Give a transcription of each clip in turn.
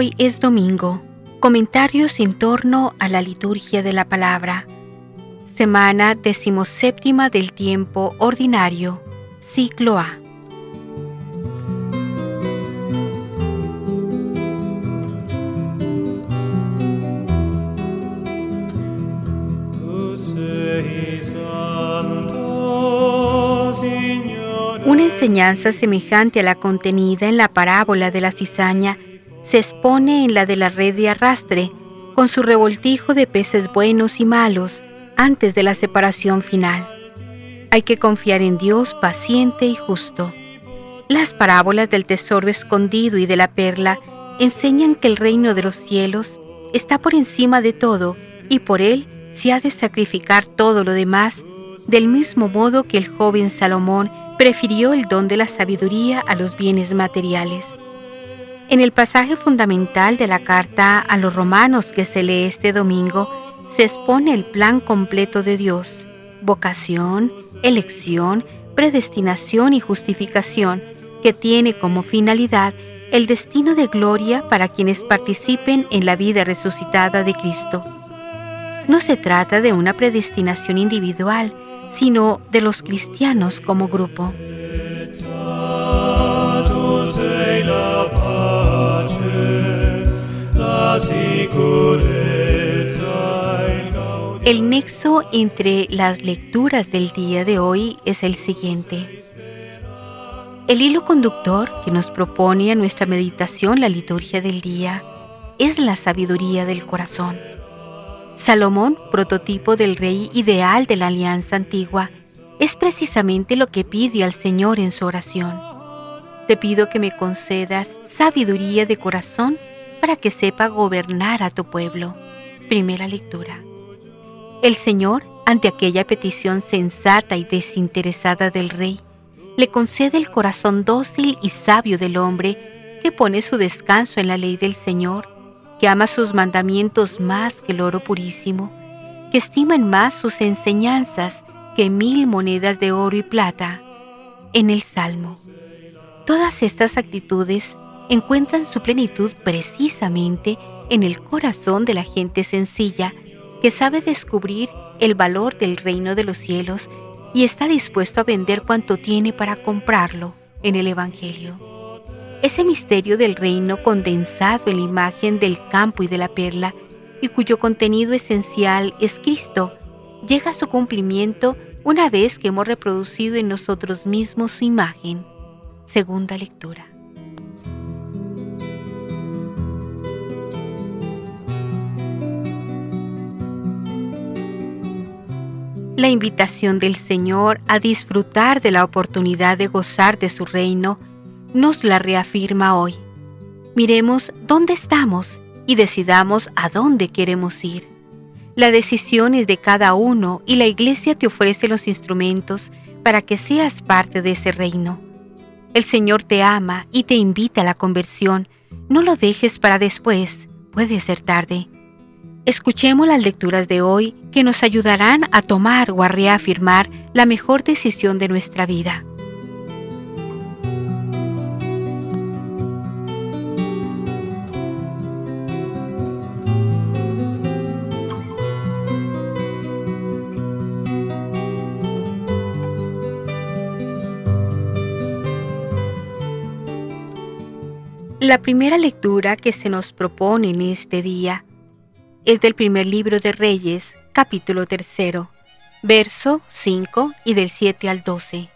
Hoy es domingo. Comentarios en torno a la liturgia de la palabra. Semana decimoséptima del tiempo ordinario. Ciclo A. Una enseñanza semejante a la contenida en la parábola de la cizaña se expone en la de la red de arrastre, con su revoltijo de peces buenos y malos antes de la separación final. Hay que confiar en Dios paciente y justo. Las parábolas del tesoro escondido y de la perla enseñan que el reino de los cielos está por encima de todo y por él se ha de sacrificar todo lo demás, del mismo modo que el joven Salomón prefirió el don de la sabiduría a los bienes materiales. En el pasaje fundamental de la carta a los romanos que se lee este domingo, se expone el plan completo de Dios, vocación, elección, predestinación y justificación, que tiene como finalidad el destino de gloria para quienes participen en la vida resucitada de Cristo. No se trata de una predestinación individual, sino de los cristianos como grupo. El nexo entre las lecturas del día de hoy es el siguiente. El hilo conductor que nos propone a nuestra meditación la liturgia del día es la sabiduría del corazón. Salomón, prototipo del rey ideal de la alianza antigua, es precisamente lo que pide al Señor en su oración. Te pido que me concedas sabiduría de corazón para que sepa gobernar a tu pueblo. Primera lectura. El Señor, ante aquella petición sensata y desinteresada del rey, le concede el corazón dócil y sabio del hombre que pone su descanso en la ley del Señor, que ama sus mandamientos más que el oro purísimo, que estima en más sus enseñanzas que mil monedas de oro y plata. En el Salmo. Todas estas actitudes encuentran su plenitud precisamente en el corazón de la gente sencilla que sabe descubrir el valor del reino de los cielos y está dispuesto a vender cuanto tiene para comprarlo en el Evangelio. Ese misterio del reino condensado en la imagen del campo y de la perla y cuyo contenido esencial es Cristo, llega a su cumplimiento una vez que hemos reproducido en nosotros mismos su imagen. Segunda lectura. La invitación del Señor a disfrutar de la oportunidad de gozar de su reino nos la reafirma hoy. Miremos dónde estamos y decidamos a dónde queremos ir. La decisión es de cada uno y la Iglesia te ofrece los instrumentos para que seas parte de ese reino. El Señor te ama y te invita a la conversión. No lo dejes para después, puede ser tarde. Escuchemos las lecturas de hoy que nos ayudarán a tomar o a reafirmar la mejor decisión de nuestra vida. La primera lectura que se nos propone en este día es del primer libro de Reyes, capítulo tercero, verso 5 y del 7 al 12.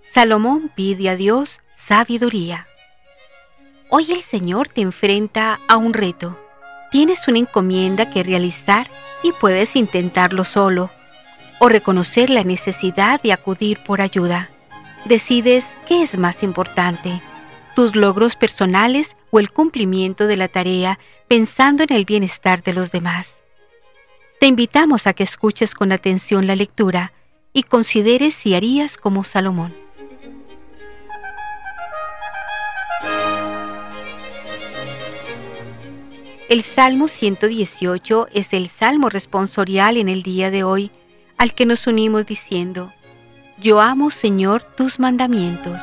Salomón pide a Dios sabiduría. Hoy el Señor te enfrenta a un reto. Tienes una encomienda que realizar y puedes intentarlo solo o reconocer la necesidad de acudir por ayuda. Decides qué es más importante tus logros personales o el cumplimiento de la tarea pensando en el bienestar de los demás. Te invitamos a que escuches con atención la lectura y consideres si harías como Salomón. El Salmo 118 es el Salmo responsorial en el día de hoy al que nos unimos diciendo, Yo amo Señor tus mandamientos.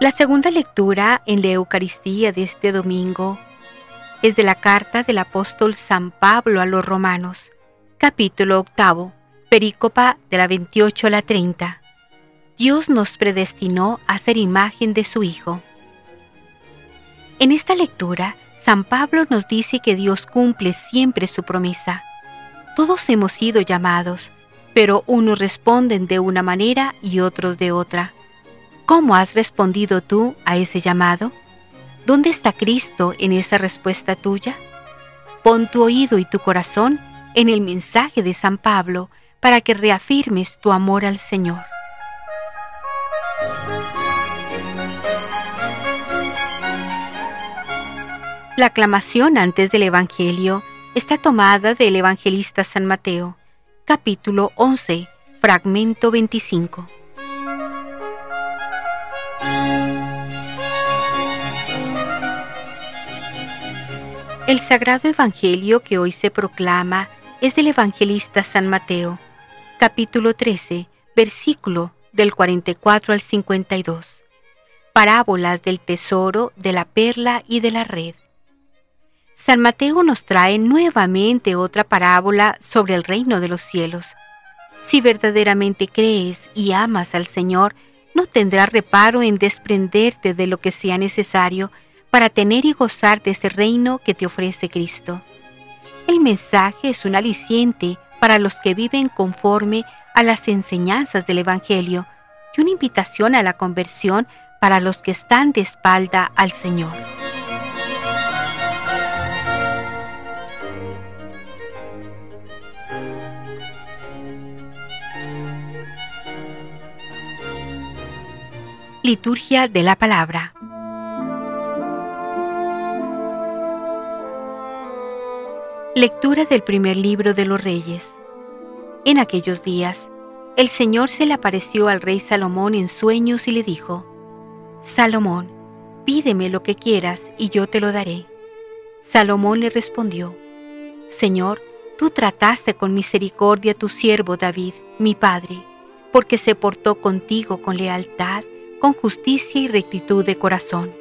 La segunda lectura en la Eucaristía de este domingo es de la carta del apóstol San Pablo a los romanos, capítulo octavo, perícopa de la 28 a la 30. Dios nos predestinó a ser imagen de su Hijo. En esta lectura, San Pablo nos dice que Dios cumple siempre su promesa. Todos hemos sido llamados, pero unos responden de una manera y otros de otra. ¿Cómo has respondido tú a ese llamado? ¿Dónde está Cristo en esa respuesta tuya? Pon tu oído y tu corazón en el mensaje de San Pablo para que reafirmes tu amor al Señor. La aclamación antes del Evangelio está tomada del evangelista San Mateo, capítulo 11, fragmento 25. El sagrado Evangelio que hoy se proclama es del evangelista San Mateo, capítulo 13, versículo del 44 al 52. Parábolas del tesoro, de la perla y de la red. San Mateo nos trae nuevamente otra parábola sobre el reino de los cielos. Si verdaderamente crees y amas al Señor, no tendrás reparo en desprenderte de lo que sea necesario para tener y gozar de ese reino que te ofrece Cristo. El mensaje es un aliciente para los que viven conforme a las enseñanzas del Evangelio y una invitación a la conversión para los que están de espalda al Señor. Liturgia de la Palabra Lectura del primer libro de los Reyes. En aquellos días, el Señor se le apareció al rey Salomón en sueños y le dijo, Salomón, pídeme lo que quieras y yo te lo daré. Salomón le respondió, Señor, tú trataste con misericordia a tu siervo David, mi padre, porque se portó contigo con lealtad, con justicia y rectitud de corazón.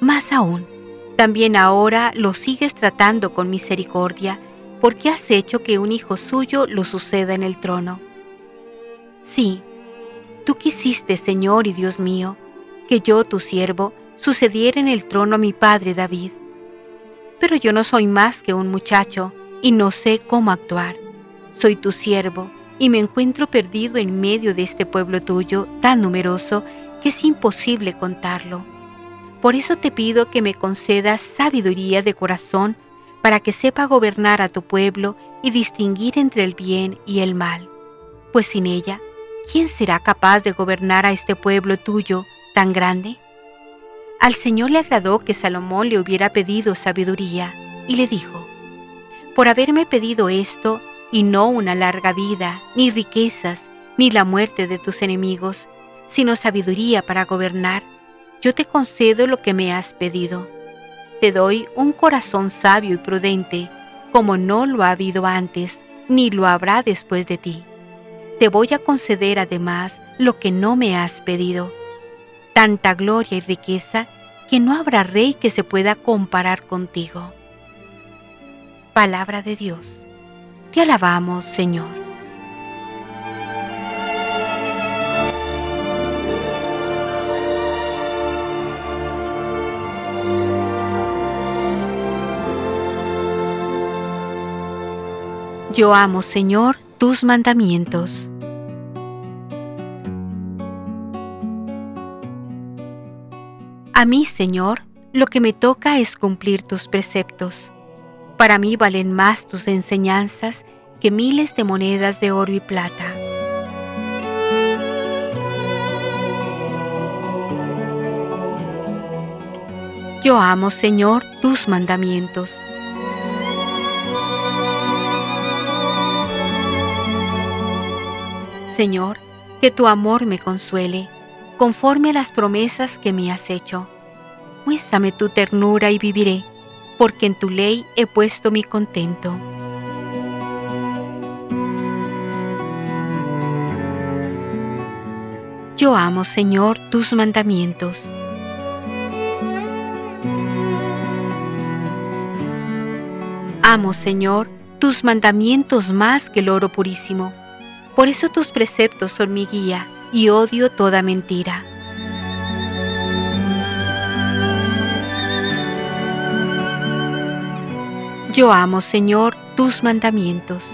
Más aún, también ahora lo sigues tratando con misericordia, porque has hecho que un hijo suyo lo suceda en el trono. Sí, tú quisiste, Señor y Dios mío, que yo, tu siervo, sucediera en el trono a mi padre David. Pero yo no soy más que un muchacho y no sé cómo actuar. Soy tu siervo y me encuentro perdido en medio de este pueblo tuyo tan numeroso que es imposible contarlo. Por eso te pido que me concedas sabiduría de corazón para que sepa gobernar a tu pueblo y distinguir entre el bien y el mal. Pues sin ella, ¿quién será capaz de gobernar a este pueblo tuyo tan grande? Al Señor le agradó que Salomón le hubiera pedido sabiduría y le dijo, Por haberme pedido esto y no una larga vida, ni riquezas, ni la muerte de tus enemigos, sino sabiduría para gobernar, yo te concedo lo que me has pedido. Te doy un corazón sabio y prudente, como no lo ha habido antes, ni lo habrá después de ti. Te voy a conceder además lo que no me has pedido, tanta gloria y riqueza que no habrá rey que se pueda comparar contigo. Palabra de Dios. Te alabamos, Señor. Yo amo, Señor, tus mandamientos. A mí, Señor, lo que me toca es cumplir tus preceptos. Para mí valen más tus enseñanzas que miles de monedas de oro y plata. Yo amo, Señor, tus mandamientos. Señor, que tu amor me consuele, conforme a las promesas que me has hecho. Muéstrame tu ternura y viviré, porque en tu ley he puesto mi contento. Yo amo, Señor, tus mandamientos. Amo, Señor, tus mandamientos más que el oro purísimo por eso tus preceptos son mi guía y odio toda mentira. Yo amo, Señor, tus mandamientos.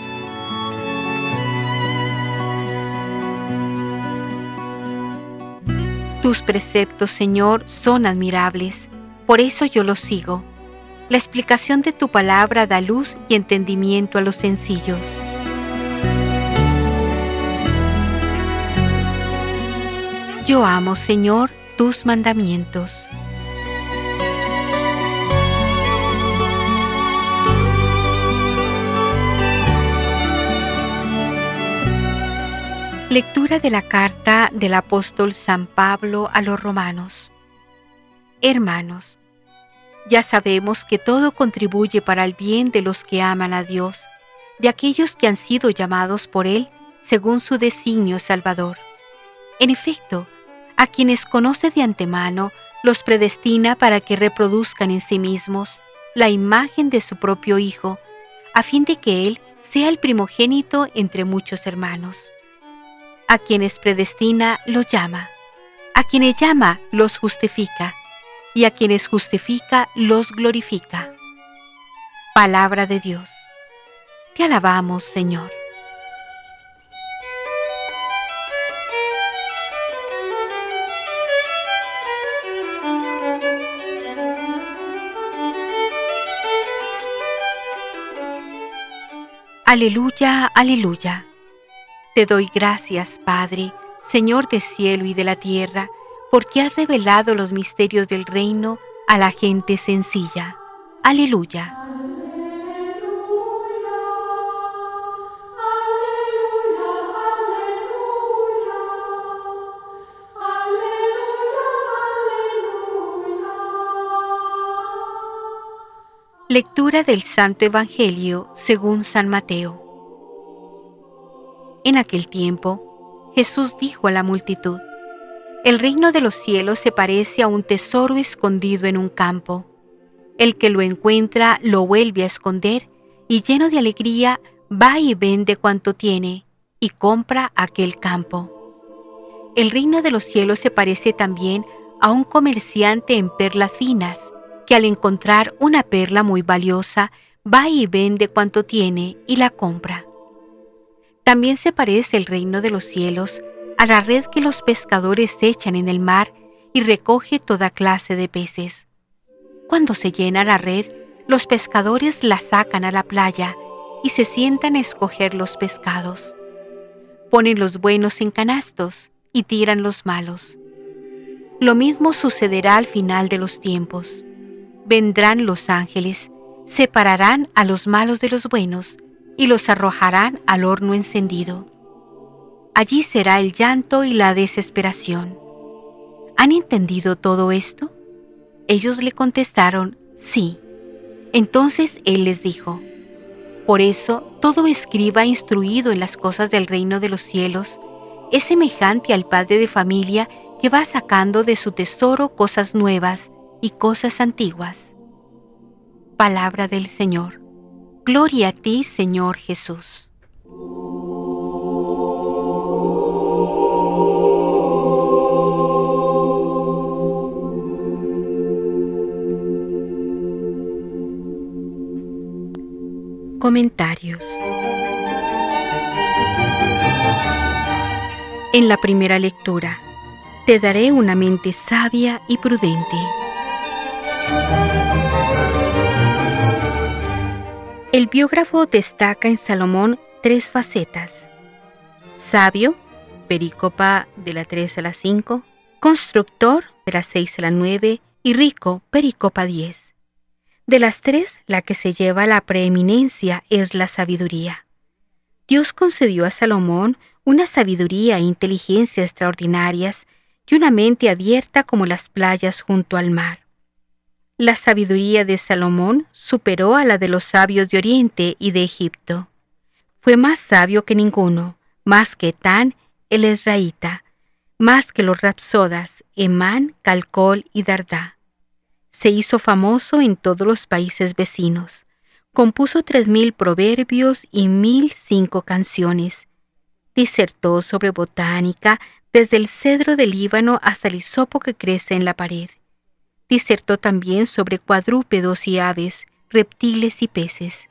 Tus preceptos, Señor, son admirables, por eso yo los sigo. La explicación de tu palabra da luz y entendimiento a los sencillos. Yo amo, Señor, tus mandamientos. Lectura de la carta del apóstol San Pablo a los romanos. Hermanos, ya sabemos que todo contribuye para el bien de los que aman a Dios, de aquellos que han sido llamados por Él según su designio salvador. En efecto, a quienes conoce de antemano, los predestina para que reproduzcan en sí mismos la imagen de su propio Hijo, a fin de que Él sea el primogénito entre muchos hermanos. A quienes predestina los llama, a quienes llama los justifica, y a quienes justifica los glorifica. Palabra de Dios. Te alabamos, Señor. Aleluya, aleluya. Te doy gracias, Padre, Señor del cielo y de la tierra, porque has revelado los misterios del reino a la gente sencilla. Aleluya. Lectura del Santo Evangelio según San Mateo. En aquel tiempo, Jesús dijo a la multitud, El reino de los cielos se parece a un tesoro escondido en un campo. El que lo encuentra lo vuelve a esconder y lleno de alegría va y vende cuanto tiene y compra aquel campo. El reino de los cielos se parece también a un comerciante en perlas finas, que al encontrar una perla muy valiosa, va y vende cuanto tiene y la compra. También se parece el reino de los cielos a la red que los pescadores echan en el mar y recoge toda clase de peces. Cuando se llena la red, los pescadores la sacan a la playa y se sientan a escoger los pescados. Ponen los buenos en canastos y tiran los malos. Lo mismo sucederá al final de los tiempos. Vendrán los ángeles, separarán a los malos de los buenos y los arrojarán al horno encendido. Allí será el llanto y la desesperación. ¿Han entendido todo esto? Ellos le contestaron, sí. Entonces él les dijo, por eso todo escriba instruido en las cosas del reino de los cielos es semejante al padre de familia que va sacando de su tesoro cosas nuevas y cosas antiguas. Palabra del Señor. Gloria a ti, Señor Jesús. Comentarios. En la primera lectura, te daré una mente sabia y prudente. El biógrafo destaca en Salomón tres facetas. Sabio, perícopa de la 3 a la 5, constructor de la 6 a la 9 y rico, pericopa 10. De las tres, la que se lleva la preeminencia es la sabiduría. Dios concedió a Salomón una sabiduría e inteligencia extraordinarias y una mente abierta como las playas junto al mar. La sabiduría de Salomón superó a la de los sabios de Oriente y de Egipto. Fue más sabio que ninguno, más que Tan el Esraíta, más que los rapsodas Emán, Calcol y Dardá. Se hizo famoso en todos los países vecinos. compuso tres mil proverbios y mil cinco canciones. Disertó sobre botánica desde el cedro del Líbano hasta el hisopo que crece en la pared. Disertó también sobre cuadrúpedos y aves, reptiles y peces.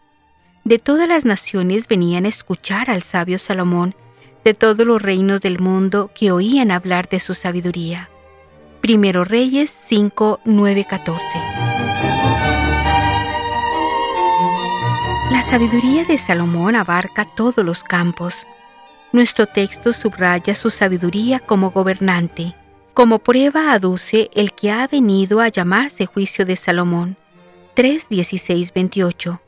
De todas las naciones venían a escuchar al sabio Salomón, de todos los reinos del mundo que oían hablar de su sabiduría. Primero Reyes 5, 9, 14. La sabiduría de Salomón abarca todos los campos. Nuestro texto subraya su sabiduría como gobernante. Como prueba aduce el que ha venido a llamarse juicio de Salomón. 3, 16, 28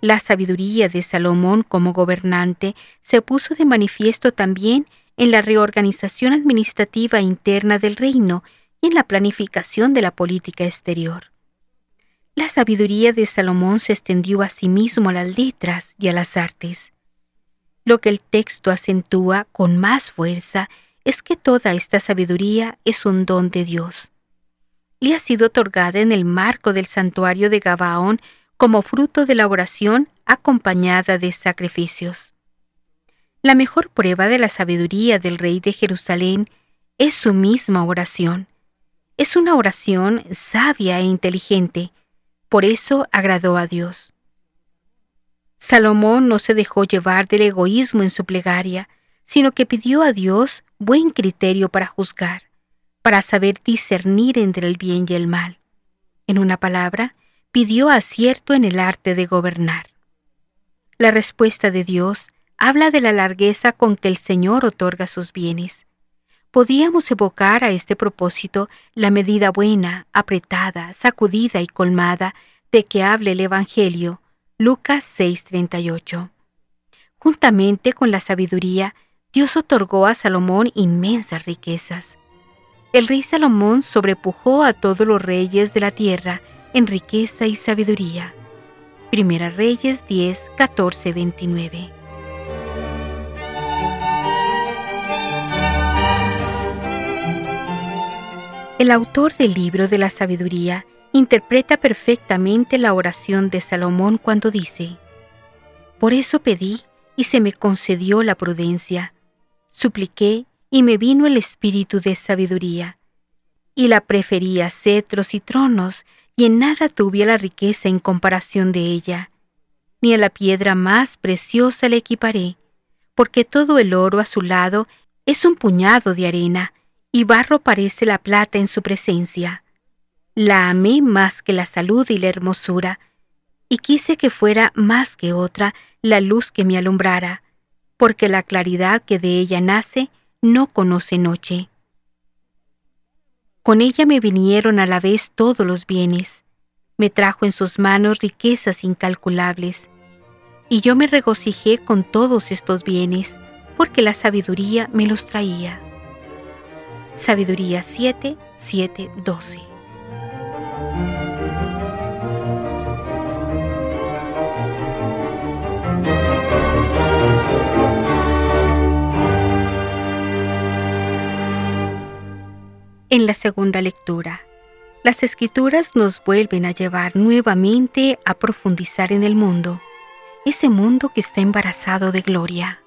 la sabiduría de Salomón como gobernante se puso de manifiesto también en la reorganización administrativa interna del reino y en la planificación de la política exterior. La sabiduría de Salomón se extendió asimismo a las letras y a las artes. Lo que el texto acentúa con más fuerza es que toda esta sabiduría es un don de Dios. Le ha sido otorgada en el marco del santuario de Gabaón como fruto de la oración acompañada de sacrificios. La mejor prueba de la sabiduría del rey de Jerusalén es su misma oración. Es una oración sabia e inteligente, por eso agradó a Dios. Salomón no se dejó llevar del egoísmo en su plegaria, sino que pidió a Dios buen criterio para juzgar, para saber discernir entre el bien y el mal. En una palabra, pidió acierto en el arte de gobernar. La respuesta de Dios habla de la largueza con que el Señor otorga sus bienes. Podíamos evocar a este propósito la medida buena, apretada, sacudida y colmada de que habla el Evangelio, Lucas 6:38. Juntamente con la sabiduría, Dios otorgó a Salomón inmensas riquezas. El rey Salomón sobrepujó a todos los reyes de la tierra en riqueza y sabiduría. Primera Reyes 10, 14, 29. El autor del libro de la sabiduría interpreta perfectamente la oración de Salomón cuando dice, Por eso pedí y se me concedió la prudencia, supliqué y me vino el espíritu de sabiduría, y la prefería cetros y tronos y en nada tuve la riqueza en comparación de ella, ni a la piedra más preciosa le equiparé, porque todo el oro a su lado es un puñado de arena, y barro parece la plata en su presencia. La amé más que la salud y la hermosura, y quise que fuera más que otra la luz que me alumbrara, porque la claridad que de ella nace no conoce noche. Con ella me vinieron a la vez todos los bienes. Me trajo en sus manos riquezas incalculables. Y yo me regocijé con todos estos bienes, porque la sabiduría me los traía. Sabiduría 7, 7, 12. En la segunda lectura, las escrituras nos vuelven a llevar nuevamente a profundizar en el mundo, ese mundo que está embarazado de gloria.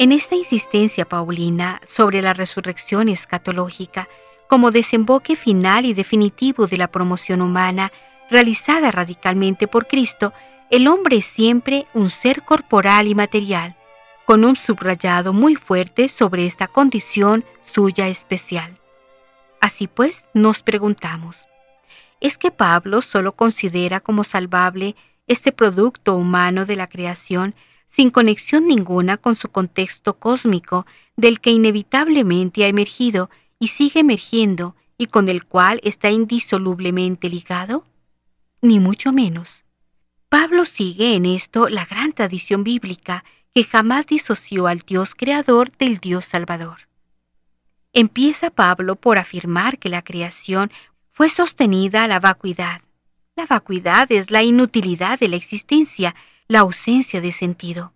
En esta insistencia paulina sobre la resurrección escatológica como desemboque final y definitivo de la promoción humana realizada radicalmente por Cristo, el hombre es siempre un ser corporal y material, con un subrayado muy fuerte sobre esta condición suya especial. Así pues, nos preguntamos, ¿es que Pablo solo considera como salvable este producto humano de la creación sin conexión ninguna con su contexto cósmico del que inevitablemente ha emergido y sigue emergiendo y con el cual está indisolublemente ligado? Ni mucho menos. Pablo sigue en esto la gran tradición bíblica que jamás disoció al Dios creador del Dios salvador. Empieza Pablo por afirmar que la creación fue sostenida a la vacuidad. La vacuidad es la inutilidad de la existencia, la ausencia de sentido.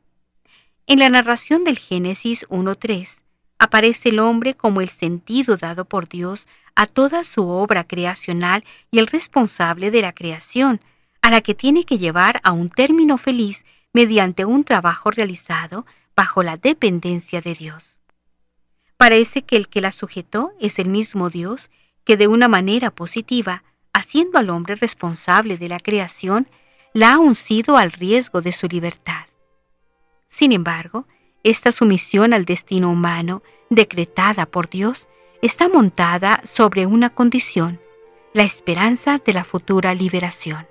En la narración del Génesis 1.3, aparece el hombre como el sentido dado por Dios a toda su obra creacional y el responsable de la creación, a la que tiene que llevar a un término feliz mediante un trabajo realizado bajo la dependencia de Dios. Parece que el que la sujetó es el mismo Dios que de una manera positiva, haciendo al hombre responsable de la creación, la ha uncido al riesgo de su libertad. Sin embargo, esta sumisión al destino humano, decretada por Dios, está montada sobre una condición, la esperanza de la futura liberación.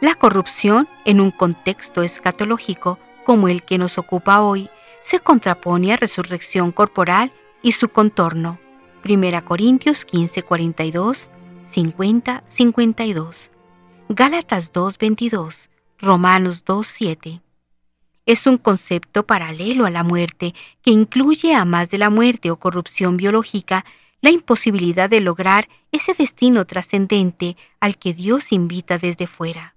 La corrupción en un contexto escatológico como el que nos ocupa hoy se contrapone a resurrección corporal y su contorno. 1 Corintios 15, 42, 50, 52. Gálatas 2, 22. Romanos 2, 7. Es un concepto paralelo a la muerte que incluye, a más de la muerte o corrupción biológica, la imposibilidad de lograr ese destino trascendente al que Dios invita desde fuera.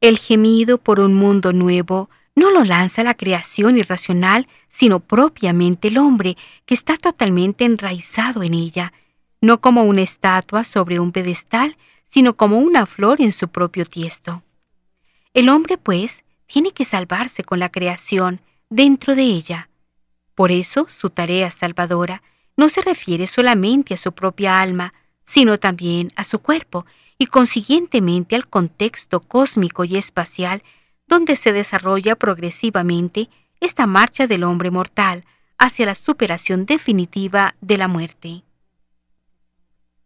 El gemido por un mundo nuevo no lo lanza la creación irracional, sino propiamente el hombre, que está totalmente enraizado en ella, no como una estatua sobre un pedestal, sino como una flor en su propio tiesto. El hombre, pues, tiene que salvarse con la creación, dentro de ella. Por eso su tarea salvadora no se refiere solamente a su propia alma, sino también a su cuerpo, y consiguientemente al contexto cósmico y espacial donde se desarrolla progresivamente esta marcha del hombre mortal hacia la superación definitiva de la muerte.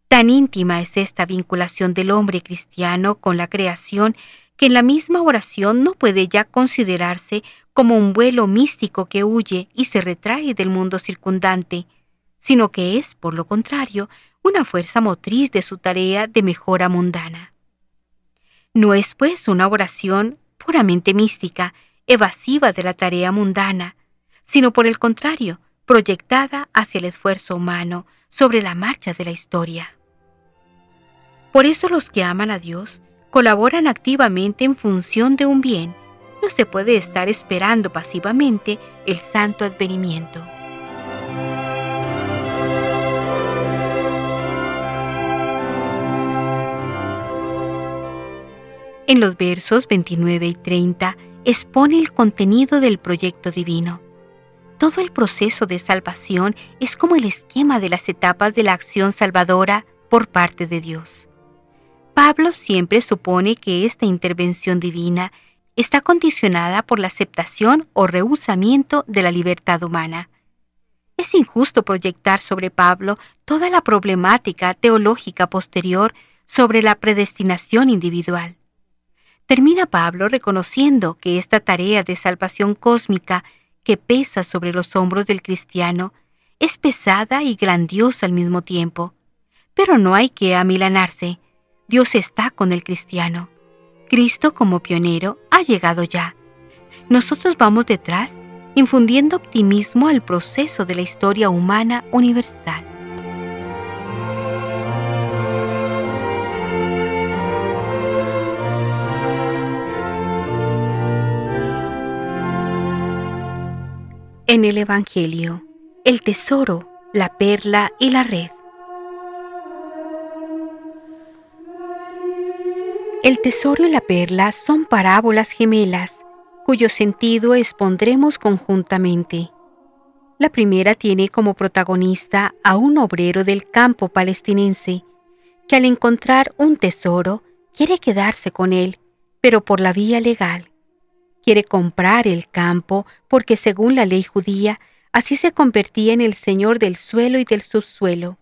Tan íntima es esta vinculación del hombre cristiano con la creación que en la misma oración no puede ya considerarse como un vuelo místico que huye y se retrae del mundo circundante, sino que es, por lo contrario, una fuerza motriz de su tarea de mejora mundana. No es pues una oración puramente mística, evasiva de la tarea mundana, sino por el contrario, proyectada hacia el esfuerzo humano sobre la marcha de la historia. Por eso los que aman a Dios colaboran activamente en función de un bien. No se puede estar esperando pasivamente el santo advenimiento. En los versos 29 y 30 expone el contenido del proyecto divino. Todo el proceso de salvación es como el esquema de las etapas de la acción salvadora por parte de Dios. Pablo siempre supone que esta intervención divina está condicionada por la aceptación o rehusamiento de la libertad humana. Es injusto proyectar sobre Pablo toda la problemática teológica posterior sobre la predestinación individual. Termina Pablo reconociendo que esta tarea de salvación cósmica que pesa sobre los hombros del cristiano es pesada y grandiosa al mismo tiempo. Pero no hay que amilanarse. Dios está con el cristiano. Cristo como pionero ha llegado ya. Nosotros vamos detrás, infundiendo optimismo al proceso de la historia humana universal. En el Evangelio, el tesoro, la perla y la red. El tesoro y la perla son parábolas gemelas, cuyo sentido expondremos conjuntamente. La primera tiene como protagonista a un obrero del campo palestinense, que al encontrar un tesoro quiere quedarse con él, pero por la vía legal. Quiere comprar el campo porque según la ley judía, así se convertía en el señor del suelo y del subsuelo.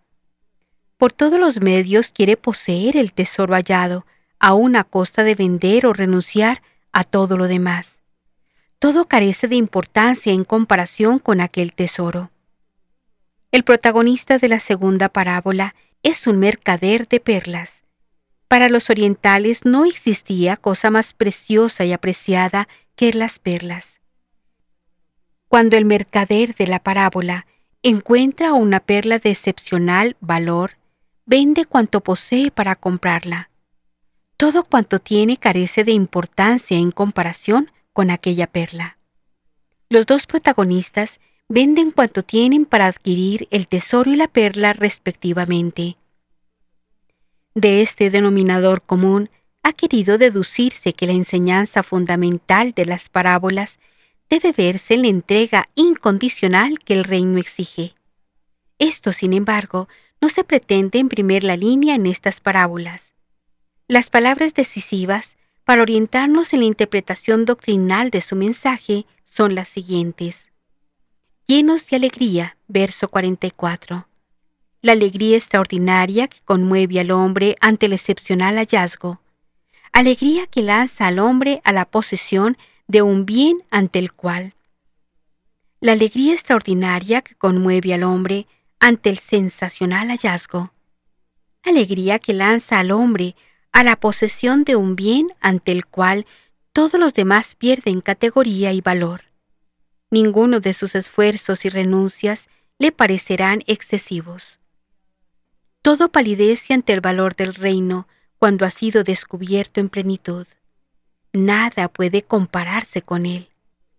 Por todos los medios quiere poseer el tesoro hallado, aun a costa de vender o renunciar a todo lo demás. Todo carece de importancia en comparación con aquel tesoro. El protagonista de la segunda parábola es un mercader de perlas. Para los orientales no existía cosa más preciosa y apreciada que las perlas. Cuando el mercader de la parábola encuentra una perla de excepcional valor, vende cuanto posee para comprarla. todo cuanto tiene carece de importancia en comparación con aquella perla. Los dos protagonistas venden cuanto tienen para adquirir el tesoro y la perla respectivamente. De este denominador común ha querido deducirse que la enseñanza fundamental de las parábolas debe verse en la entrega incondicional que el reino exige. Esto, sin embargo, no se pretende imprimir la línea en estas parábolas. Las palabras decisivas para orientarnos en la interpretación doctrinal de su mensaje son las siguientes. Llenos de alegría, verso 44. La alegría extraordinaria que conmueve al hombre ante el excepcional hallazgo. Alegría que lanza al hombre a la posesión de un bien ante el cual. La alegría extraordinaria que conmueve al hombre ante el sensacional hallazgo. Alegría que lanza al hombre a la posesión de un bien ante el cual todos los demás pierden categoría y valor. Ninguno de sus esfuerzos y renuncias le parecerán excesivos. Todo palidece ante el valor del reino cuando ha sido descubierto en plenitud. Nada puede compararse con él.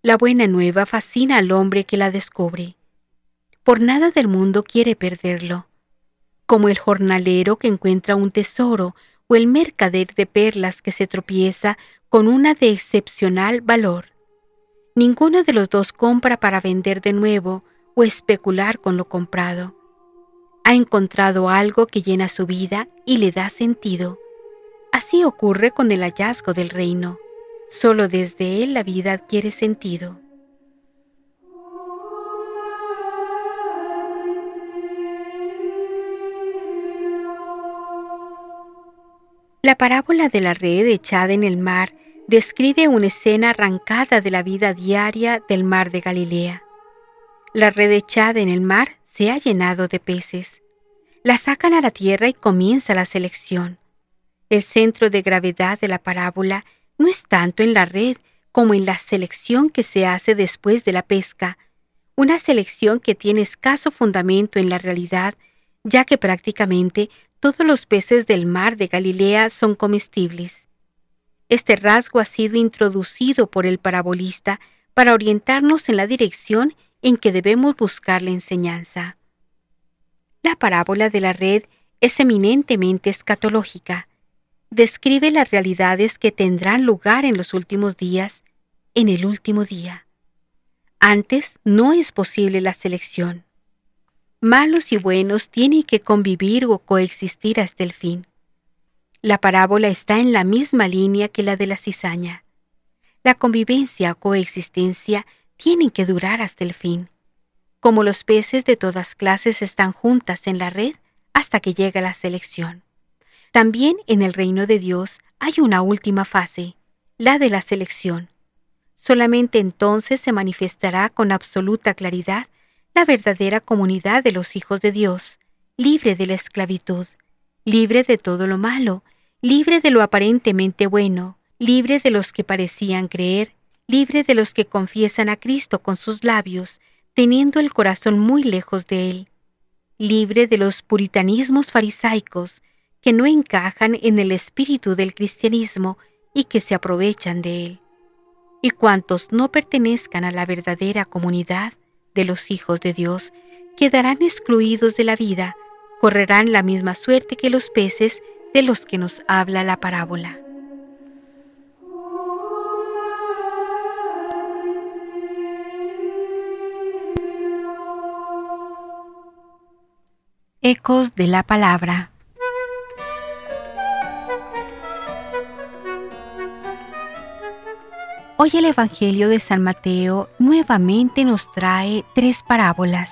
La buena nueva fascina al hombre que la descubre. Por nada del mundo quiere perderlo. Como el jornalero que encuentra un tesoro o el mercader de perlas que se tropieza con una de excepcional valor. Ninguno de los dos compra para vender de nuevo o especular con lo comprado. Ha encontrado algo que llena su vida y le da sentido Así ocurre con el hallazgo del reino. Solo desde él la vida adquiere sentido. La parábola de la red echada en el mar describe una escena arrancada de la vida diaria del mar de Galilea. La red echada en el mar se ha llenado de peces. La sacan a la tierra y comienza la selección. El centro de gravedad de la parábola no es tanto en la red como en la selección que se hace después de la pesca, una selección que tiene escaso fundamento en la realidad, ya que prácticamente todos los peces del mar de Galilea son comestibles. Este rasgo ha sido introducido por el parabolista para orientarnos en la dirección en que debemos buscar la enseñanza. La parábola de la red es eminentemente escatológica describe las realidades que tendrán lugar en los últimos días, en el último día. Antes no es posible la selección. Malos y buenos tienen que convivir o coexistir hasta el fin. La parábola está en la misma línea que la de la cizaña. La convivencia o coexistencia tienen que durar hasta el fin. Como los peces de todas clases están juntas en la red hasta que llega la selección. También en el reino de Dios hay una última fase, la de la selección. Solamente entonces se manifestará con absoluta claridad la verdadera comunidad de los hijos de Dios, libre de la esclavitud, libre de todo lo malo, libre de lo aparentemente bueno, libre de los que parecían creer, libre de los que confiesan a Cristo con sus labios, teniendo el corazón muy lejos de Él, libre de los puritanismos farisaicos, que no encajan en el espíritu del cristianismo y que se aprovechan de él. Y cuantos no pertenezcan a la verdadera comunidad de los hijos de Dios quedarán excluidos de la vida, correrán la misma suerte que los peces de los que nos habla la parábola. Ecos de la palabra Hoy el Evangelio de San Mateo nuevamente nos trae tres parábolas,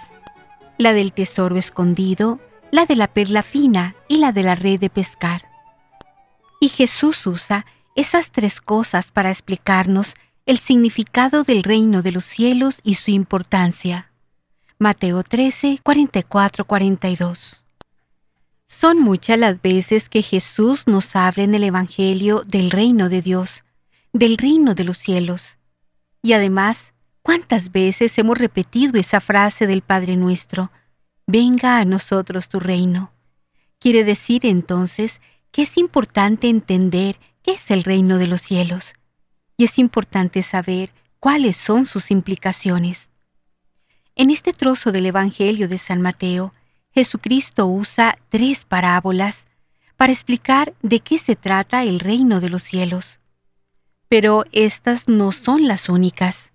la del tesoro escondido, la de la perla fina y la de la red de pescar. Y Jesús usa esas tres cosas para explicarnos el significado del reino de los cielos y su importancia. Mateo 13, 44, 42. Son muchas las veces que Jesús nos habla en el Evangelio del reino de Dios, del reino de los cielos. Y además, ¿cuántas veces hemos repetido esa frase del Padre nuestro? Venga a nosotros tu reino. Quiere decir entonces que es importante entender qué es el reino de los cielos y es importante saber cuáles son sus implicaciones. En este trozo del Evangelio de San Mateo, Jesucristo usa tres parábolas para explicar de qué se trata el reino de los cielos. Pero estas no son las únicas.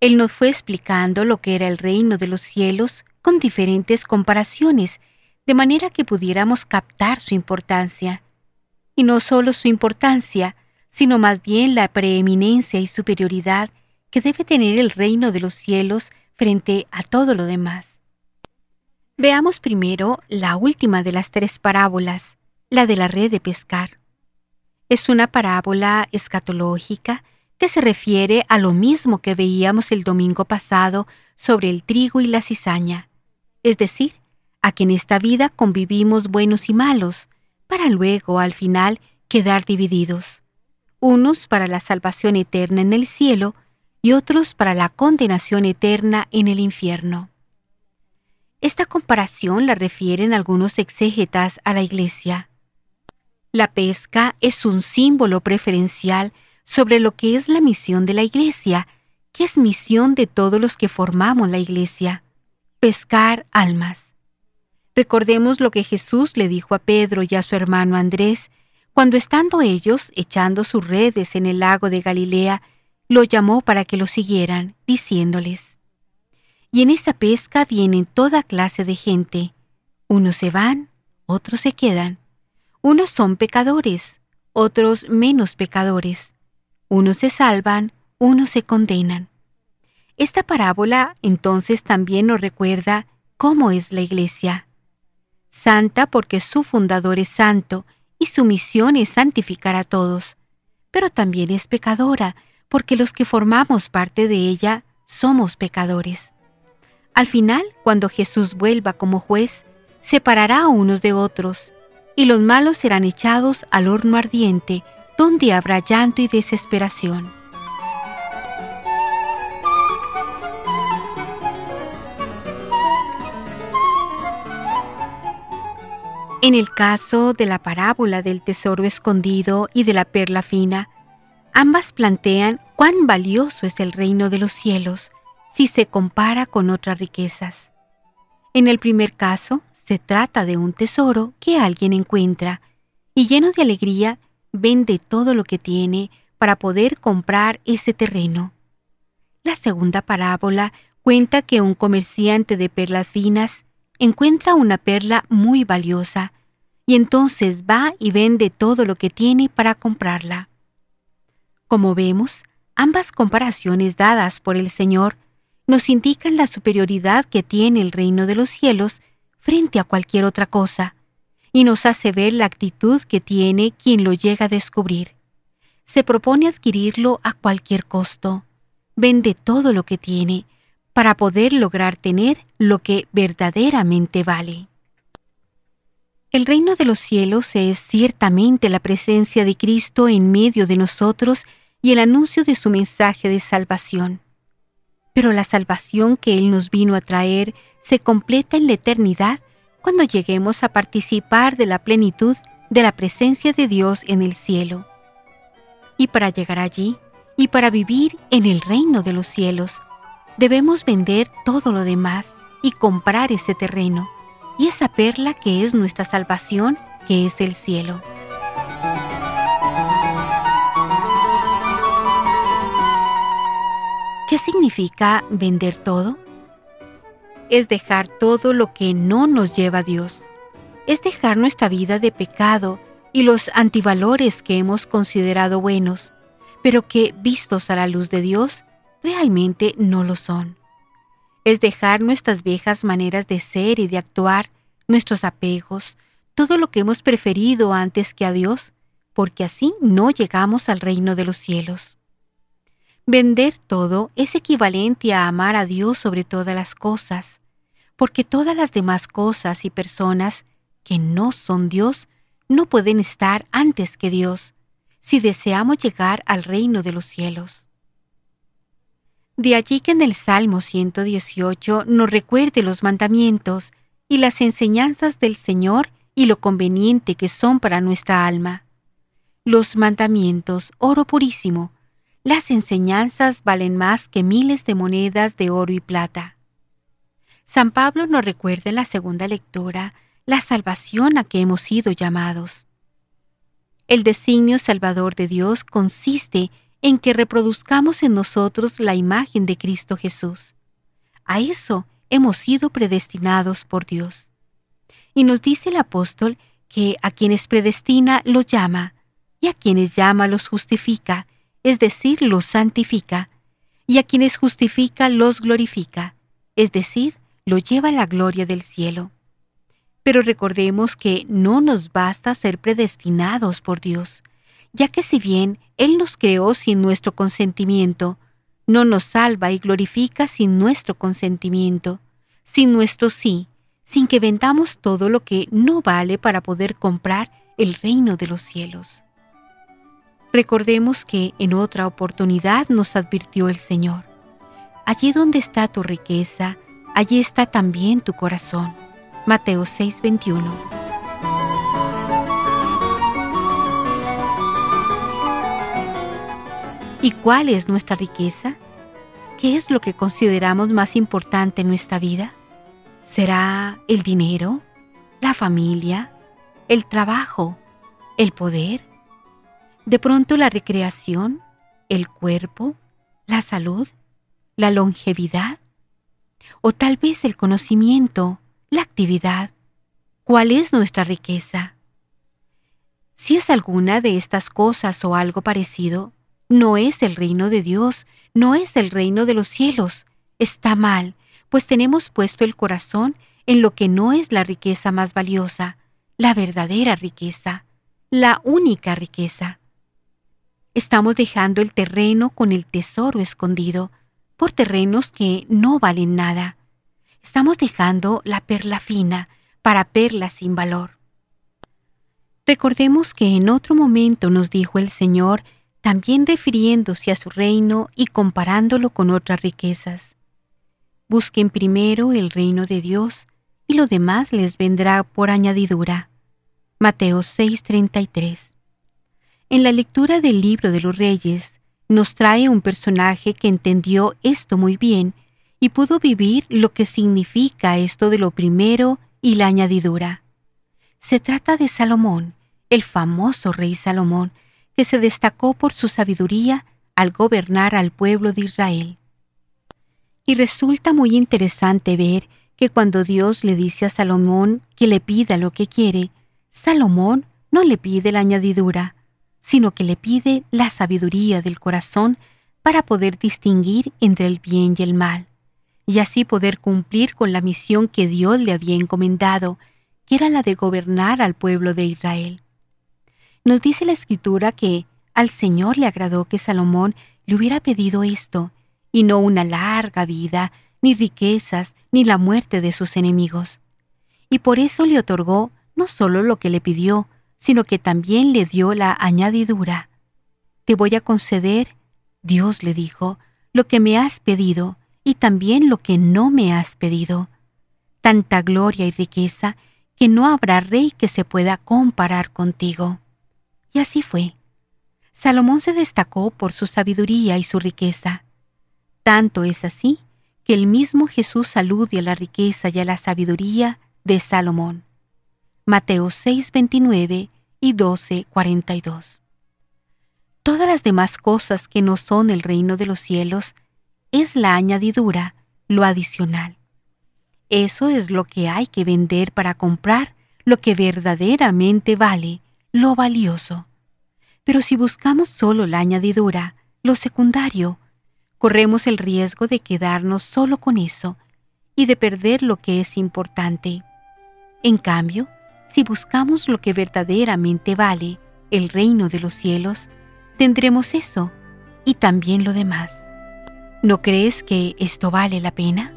Él nos fue explicando lo que era el reino de los cielos con diferentes comparaciones, de manera que pudiéramos captar su importancia. Y no solo su importancia, sino más bien la preeminencia y superioridad que debe tener el reino de los cielos frente a todo lo demás. Veamos primero la última de las tres parábolas, la de la red de pescar. Es una parábola escatológica que se refiere a lo mismo que veíamos el domingo pasado sobre el trigo y la cizaña, es decir, a que en esta vida convivimos buenos y malos, para luego al final quedar divididos, unos para la salvación eterna en el cielo y otros para la condenación eterna en el infierno. Esta comparación la refieren algunos exégetas a la Iglesia. La pesca es un símbolo preferencial sobre lo que es la misión de la Iglesia, que es misión de todos los que formamos la Iglesia, pescar almas. Recordemos lo que Jesús le dijo a Pedro y a su hermano Andrés, cuando estando ellos echando sus redes en el lago de Galilea, lo llamó para que lo siguieran, diciéndoles, Y en esa pesca vienen toda clase de gente, unos se van, otros se quedan, unos son pecadores, otros menos pecadores, unos se salvan, unos se condenan. Esta parábola entonces también nos recuerda cómo es la Iglesia. Santa porque su fundador es santo y su misión es santificar a todos, pero también es pecadora porque los que formamos parte de ella somos pecadores. Al final, cuando Jesús vuelva como juez, separará a unos de otros, y los malos serán echados al horno ardiente, donde habrá llanto y desesperación. En el caso de la parábola del tesoro escondido y de la perla fina, ambas plantean cuán valioso es el reino de los cielos si se compara con otras riquezas. En el primer caso, se trata de un tesoro que alguien encuentra y lleno de alegría vende todo lo que tiene para poder comprar ese terreno. La segunda parábola cuenta que un comerciante de perlas finas encuentra una perla muy valiosa y entonces va y vende todo lo que tiene para comprarla. Como vemos, ambas comparaciones dadas por el Señor nos indican la superioridad que tiene el reino de los cielos frente a cualquier otra cosa, y nos hace ver la actitud que tiene quien lo llega a descubrir. Se propone adquirirlo a cualquier costo, vende todo lo que tiene, para poder lograr tener lo que verdaderamente vale. El reino de los cielos es ciertamente la presencia de Cristo en medio de nosotros y el anuncio de su mensaje de salvación. Pero la salvación que Él nos vino a traer se completa en la eternidad cuando lleguemos a participar de la plenitud de la presencia de Dios en el cielo. Y para llegar allí, y para vivir en el reino de los cielos, debemos vender todo lo demás y comprar ese terreno y esa perla que es nuestra salvación, que es el cielo. ¿Qué significa vender todo? es dejar todo lo que no nos lleva a Dios. Es dejar nuestra vida de pecado y los antivalores que hemos considerado buenos, pero que, vistos a la luz de Dios, realmente no lo son. Es dejar nuestras viejas maneras de ser y de actuar, nuestros apegos, todo lo que hemos preferido antes que a Dios, porque así no llegamos al reino de los cielos. Vender todo es equivalente a amar a Dios sobre todas las cosas, porque todas las demás cosas y personas que no son Dios no pueden estar antes que Dios, si deseamos llegar al reino de los cielos. De allí que en el Salmo 118 nos recuerde los mandamientos y las enseñanzas del Señor y lo conveniente que son para nuestra alma. Los mandamientos, oro purísimo, las enseñanzas valen más que miles de monedas de oro y plata. San Pablo nos recuerda en la segunda lectura la salvación a que hemos sido llamados. El designio salvador de Dios consiste en que reproduzcamos en nosotros la imagen de Cristo Jesús. A eso hemos sido predestinados por Dios. Y nos dice el apóstol que a quienes predestina los llama, y a quienes llama los justifica, es decir, los santifica, y a quienes justifica los glorifica, es decir, lo lleva a la gloria del cielo. Pero recordemos que no nos basta ser predestinados por Dios, ya que si bien Él nos creó sin nuestro consentimiento, no nos salva y glorifica sin nuestro consentimiento, sin nuestro sí, sin que vendamos todo lo que no vale para poder comprar el reino de los cielos. Recordemos que en otra oportunidad nos advirtió el Señor, allí donde está tu riqueza, allí está también tu corazón. Mateo 6:21. ¿Y cuál es nuestra riqueza? ¿Qué es lo que consideramos más importante en nuestra vida? ¿Será el dinero, la familia, el trabajo, el poder? ¿De pronto la recreación, el cuerpo, la salud, la longevidad? ¿O tal vez el conocimiento, la actividad. ¿Cuál es nuestra riqueza? Si es alguna de estas cosas o algo parecido, no es el reino de Dios, no es el reino de los cielos. Está mal, pues tenemos puesto el corazón en lo que no es la riqueza más valiosa, la verdadera riqueza, la única riqueza. Estamos dejando el terreno con el tesoro escondido, por terrenos que no valen nada estamos dejando la perla fina para perlas sin valor. Recordemos que en otro momento nos dijo el Señor, también refiriéndose a su reino y comparándolo con otras riquezas. Busquen primero el reino de Dios y lo demás les vendrá por añadidura. Mateo 6:33. En la lectura del libro de los reyes nos trae un personaje que entendió esto muy bien y pudo vivir lo que significa esto de lo primero y la añadidura. Se trata de Salomón, el famoso rey Salomón, que se destacó por su sabiduría al gobernar al pueblo de Israel. Y resulta muy interesante ver que cuando Dios le dice a Salomón que le pida lo que quiere, Salomón no le pide la añadidura, sino que le pide la sabiduría del corazón para poder distinguir entre el bien y el mal y así poder cumplir con la misión que Dios le había encomendado, que era la de gobernar al pueblo de Israel. Nos dice la escritura que al Señor le agradó que Salomón le hubiera pedido esto, y no una larga vida, ni riquezas, ni la muerte de sus enemigos. Y por eso le otorgó no solo lo que le pidió, sino que también le dio la añadidura. Te voy a conceder, Dios le dijo, lo que me has pedido, y también lo que no me has pedido, tanta gloria y riqueza que no habrá rey que se pueda comparar contigo. Y así fue. Salomón se destacó por su sabiduría y su riqueza. Tanto es así que el mismo Jesús alude a la riqueza y a la sabiduría de Salomón. Mateo 6, 29 y 12, 42. Todas las demás cosas que no son el reino de los cielos es la añadidura, lo adicional. Eso es lo que hay que vender para comprar lo que verdaderamente vale, lo valioso. Pero si buscamos solo la añadidura, lo secundario, corremos el riesgo de quedarnos solo con eso y de perder lo que es importante. En cambio, si buscamos lo que verdaderamente vale, el reino de los cielos, tendremos eso y también lo demás. ¿No crees que esto vale la pena?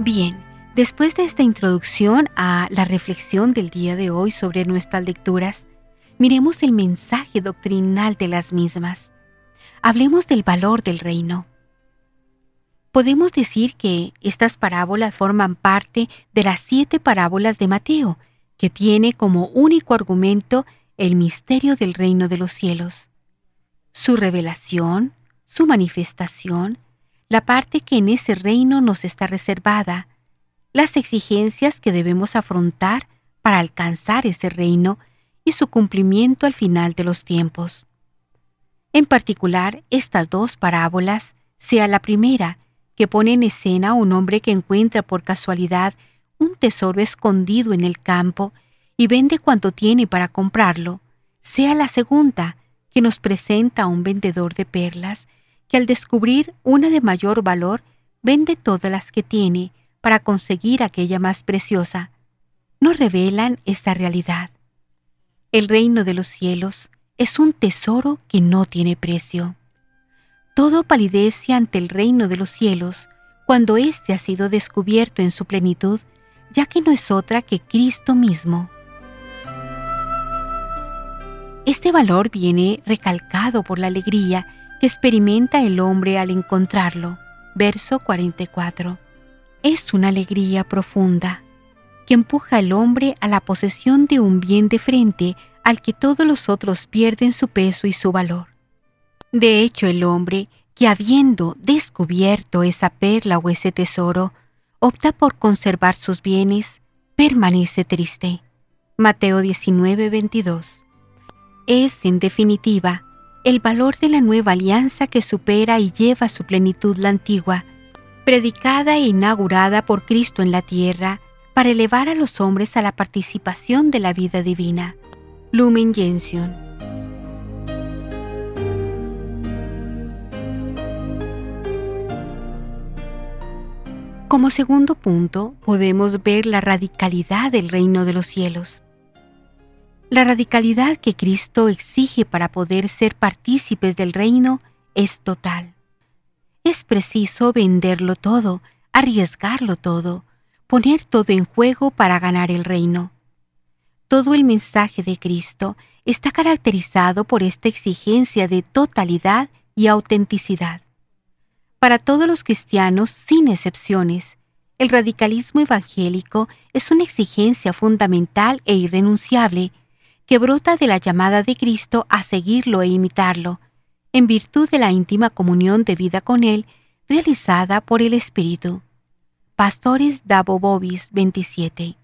Bien, después de esta introducción a la reflexión del día de hoy sobre nuestras lecturas, miremos el mensaje doctrinal de las mismas. Hablemos del valor del reino. Podemos decir que estas parábolas forman parte de las siete parábolas de Mateo, que tiene como único argumento el misterio del reino de los cielos. Su revelación, su manifestación, la parte que en ese reino nos está reservada, las exigencias que debemos afrontar para alcanzar ese reino y su cumplimiento al final de los tiempos. En particular, estas dos parábolas, sea la primera, que pone en escena a un hombre que encuentra por casualidad un tesoro escondido en el campo y vende cuanto tiene para comprarlo, sea la segunda, que nos presenta a un vendedor de perlas que al descubrir una de mayor valor vende todas las que tiene para conseguir aquella más preciosa, nos revelan esta realidad. El reino de los cielos es un tesoro que no tiene precio todo palidece ante el reino de los cielos cuando éste ha sido descubierto en su plenitud, ya que no es otra que Cristo mismo. Este valor viene recalcado por la alegría que experimenta el hombre al encontrarlo. Verso 44. Es una alegría profunda que empuja al hombre a la posesión de un bien de frente al que todos los otros pierden su peso y su valor. De hecho, el hombre, que habiendo descubierto esa perla o ese tesoro, opta por conservar sus bienes, permanece triste. Mateo 19, 22. Es, en definitiva, el valor de la nueva alianza que supera y lleva a su plenitud la antigua, predicada e inaugurada por Cristo en la tierra, para elevar a los hombres a la participación de la vida divina. Lumen Gentium. Como segundo punto, podemos ver la radicalidad del reino de los cielos. La radicalidad que Cristo exige para poder ser partícipes del reino es total. Es preciso venderlo todo, arriesgarlo todo, poner todo en juego para ganar el reino. Todo el mensaje de Cristo está caracterizado por esta exigencia de totalidad y autenticidad. Para todos los cristianos, sin excepciones, el radicalismo evangélico es una exigencia fundamental e irrenunciable que brota de la llamada de Cristo a seguirlo e imitarlo, en virtud de la íntima comunión de vida con Él realizada por el Espíritu. Pastores Davo Bobis 27.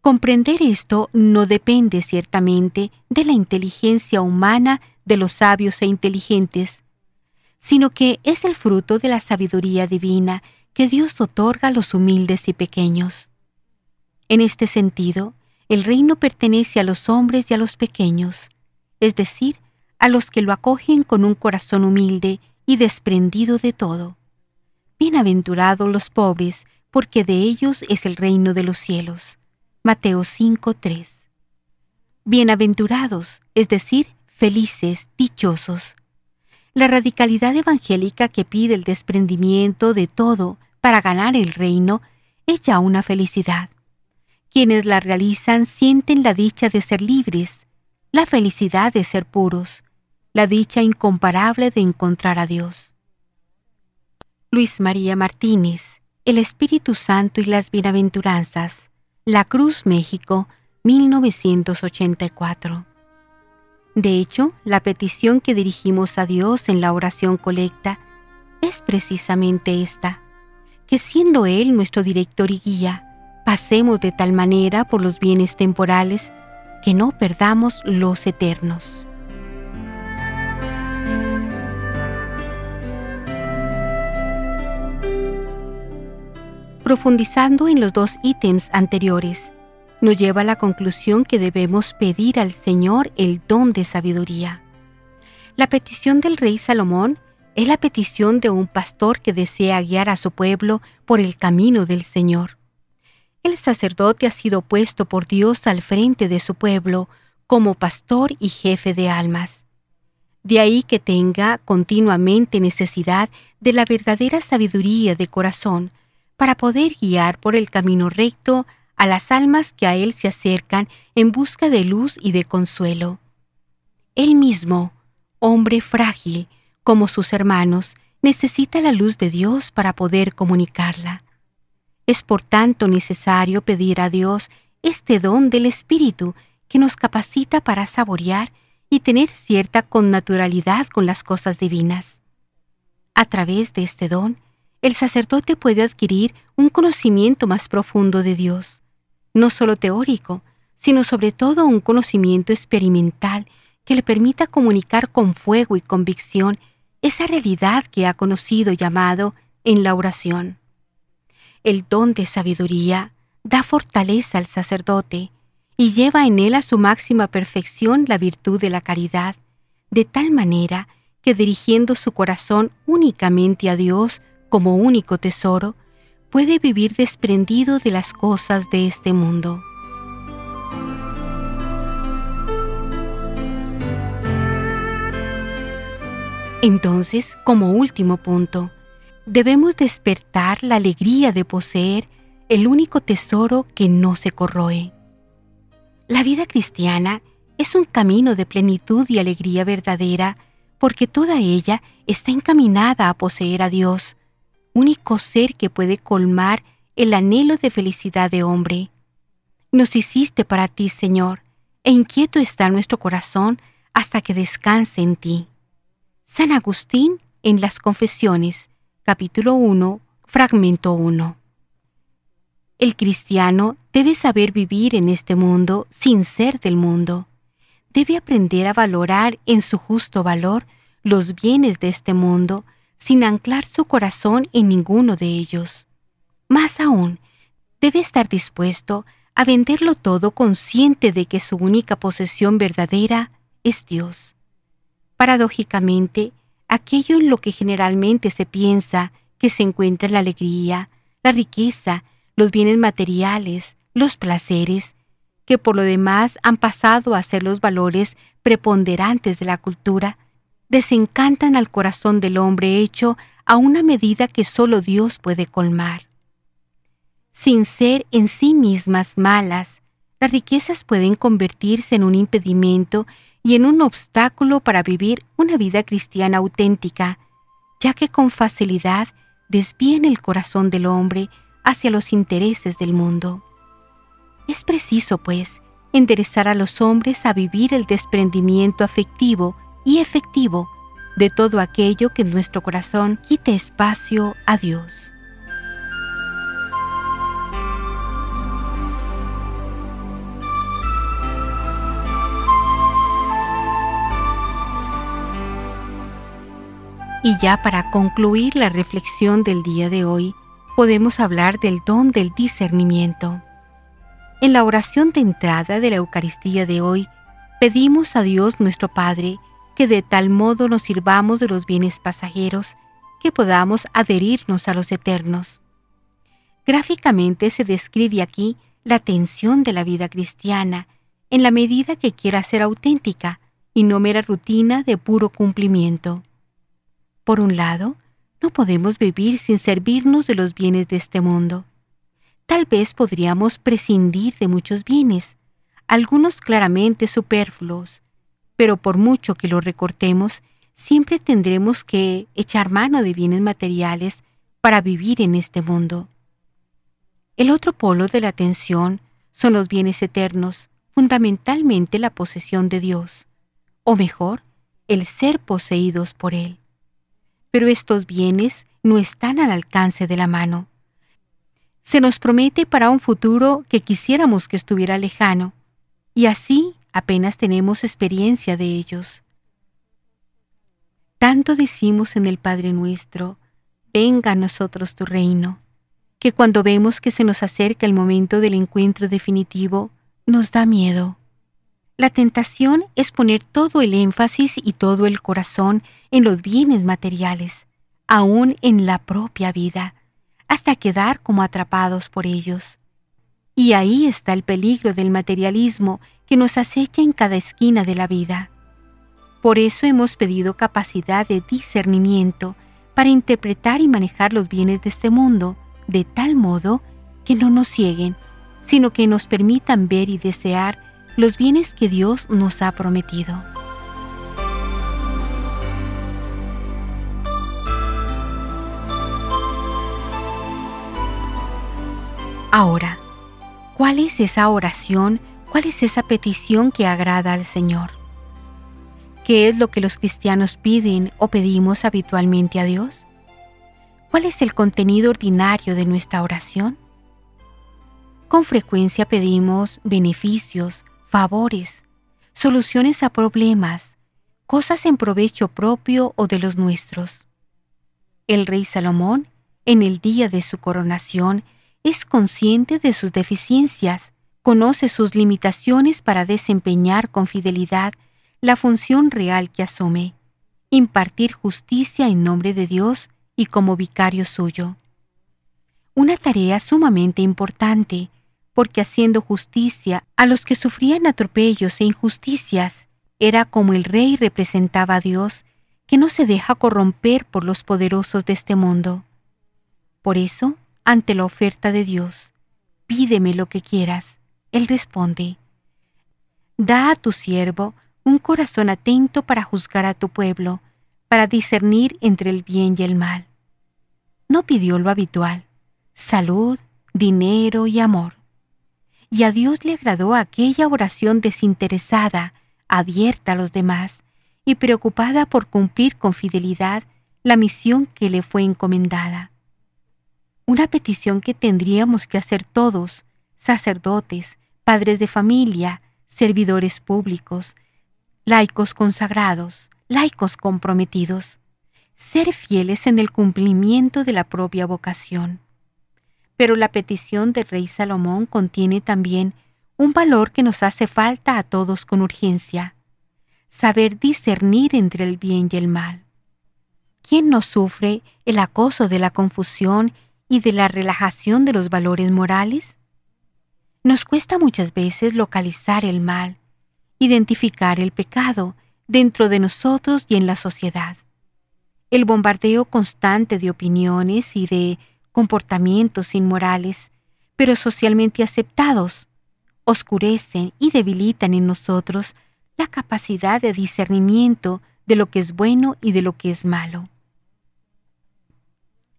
Comprender esto no depende ciertamente de la inteligencia humana de los sabios e inteligentes, sino que es el fruto de la sabiduría divina que Dios otorga a los humildes y pequeños. En este sentido, el reino pertenece a los hombres y a los pequeños, es decir, a los que lo acogen con un corazón humilde y desprendido de todo. Bienaventurados los pobres, porque de ellos es el reino de los cielos. Mateo 5:3. Bienaventurados, es decir, felices, dichosos, la radicalidad evangélica que pide el desprendimiento de todo para ganar el reino es ya una felicidad. Quienes la realizan sienten la dicha de ser libres, la felicidad de ser puros, la dicha incomparable de encontrar a Dios. Luis María Martínez, El Espíritu Santo y las Bienaventuranzas, La Cruz, México, 1984. De hecho, la petición que dirigimos a Dios en la oración colecta es precisamente esta, que siendo Él nuestro director y guía, pasemos de tal manera por los bienes temporales que no perdamos los eternos. Profundizando en los dos ítems anteriores, nos lleva a la conclusión que debemos pedir al Señor el don de sabiduría. La petición del rey Salomón es la petición de un pastor que desea guiar a su pueblo por el camino del Señor. El sacerdote ha sido puesto por Dios al frente de su pueblo como pastor y jefe de almas. De ahí que tenga continuamente necesidad de la verdadera sabiduría de corazón para poder guiar por el camino recto a las almas que a Él se acercan en busca de luz y de consuelo. Él mismo, hombre frágil, como sus hermanos, necesita la luz de Dios para poder comunicarla. Es por tanto necesario pedir a Dios este don del Espíritu que nos capacita para saborear y tener cierta connaturalidad con las cosas divinas. A través de este don, el sacerdote puede adquirir un conocimiento más profundo de Dios, no solo teórico, sino sobre todo un conocimiento experimental que le permita comunicar con fuego y convicción esa realidad que ha conocido llamado en la oración. El don de sabiduría da fortaleza al sacerdote y lleva en él a su máxima perfección la virtud de la caridad, de tal manera que dirigiendo su corazón únicamente a Dios como único tesoro, puede vivir desprendido de las cosas de este mundo. Entonces, como último punto, debemos despertar la alegría de poseer el único tesoro que no se corroe. La vida cristiana es un camino de plenitud y alegría verdadera porque toda ella está encaminada a poseer a Dios, único ser que puede colmar el anhelo de felicidad de hombre. Nos hiciste para ti, Señor, e inquieto está nuestro corazón hasta que descanse en ti. San Agustín en las Confesiones, capítulo 1, fragmento 1. El cristiano debe saber vivir en este mundo sin ser del mundo. Debe aprender a valorar en su justo valor los bienes de este mundo sin anclar su corazón en ninguno de ellos. Más aún, debe estar dispuesto a venderlo todo consciente de que su única posesión verdadera es Dios. Paradójicamente, aquello en lo que generalmente se piensa que se encuentra la alegría, la riqueza, los bienes materiales, los placeres, que por lo demás han pasado a ser los valores preponderantes de la cultura, desencantan al corazón del hombre hecho a una medida que solo Dios puede colmar. Sin ser en sí mismas malas, las riquezas pueden convertirse en un impedimento y en un obstáculo para vivir una vida cristiana auténtica, ya que con facilidad desvían el corazón del hombre hacia los intereses del mundo. Es preciso, pues, enderezar a los hombres a vivir el desprendimiento afectivo y efectivo de todo aquello que en nuestro corazón quite espacio a Dios. Y ya para concluir la reflexión del día de hoy, podemos hablar del don del discernimiento. En la oración de entrada de la Eucaristía de hoy, pedimos a Dios nuestro Padre que de tal modo nos sirvamos de los bienes pasajeros que podamos adherirnos a los eternos. Gráficamente se describe aquí la tensión de la vida cristiana en la medida que quiera ser auténtica y no mera rutina de puro cumplimiento. Por un lado, no podemos vivir sin servirnos de los bienes de este mundo. Tal vez podríamos prescindir de muchos bienes, algunos claramente superfluos, pero por mucho que los recortemos, siempre tendremos que echar mano de bienes materiales para vivir en este mundo. El otro polo de la atención son los bienes eternos, fundamentalmente la posesión de Dios, o mejor, el ser poseídos por Él pero estos bienes no están al alcance de la mano. Se nos promete para un futuro que quisiéramos que estuviera lejano, y así apenas tenemos experiencia de ellos. Tanto decimos en el Padre nuestro, venga a nosotros tu reino, que cuando vemos que se nos acerca el momento del encuentro definitivo, nos da miedo. La tentación es poner todo el énfasis y todo el corazón en los bienes materiales, aún en la propia vida, hasta quedar como atrapados por ellos. Y ahí está el peligro del materialismo que nos acecha en cada esquina de la vida. Por eso hemos pedido capacidad de discernimiento para interpretar y manejar los bienes de este mundo de tal modo que no nos cieguen, sino que nos permitan ver y desear los bienes que Dios nos ha prometido. Ahora, ¿cuál es esa oración ¿Cuál es esa petición que agrada al Señor? ¿Qué es lo que los cristianos piden o pedimos habitualmente a Dios? ¿Cuál es el contenido ordinario de nuestra oración? Con frecuencia pedimos beneficios, favores, soluciones a problemas, cosas en provecho propio o de los nuestros. El rey Salomón, en el día de su coronación, es consciente de sus deficiencias, conoce sus limitaciones para desempeñar con fidelidad la función real que asume, impartir justicia en nombre de Dios y como vicario suyo. Una tarea sumamente importante, porque haciendo justicia a los que sufrían atropellos e injusticias, era como el rey representaba a Dios, que no se deja corromper por los poderosos de este mundo. Por eso, ante la oferta de Dios, pídeme lo que quieras. Él responde, Da a tu siervo un corazón atento para juzgar a tu pueblo, para discernir entre el bien y el mal. No pidió lo habitual, salud, dinero y amor. Y a Dios le agradó aquella oración desinteresada, abierta a los demás y preocupada por cumplir con fidelidad la misión que le fue encomendada una petición que tendríamos que hacer todos, sacerdotes, padres de familia, servidores públicos, laicos consagrados, laicos comprometidos, ser fieles en el cumplimiento de la propia vocación. Pero la petición del rey Salomón contiene también un valor que nos hace falta a todos con urgencia, saber discernir entre el bien y el mal. ¿Quién no sufre el acoso de la confusión y de la relajación de los valores morales? Nos cuesta muchas veces localizar el mal, identificar el pecado dentro de nosotros y en la sociedad. El bombardeo constante de opiniones y de comportamientos inmorales, pero socialmente aceptados, oscurecen y debilitan en nosotros la capacidad de discernimiento de lo que es bueno y de lo que es malo.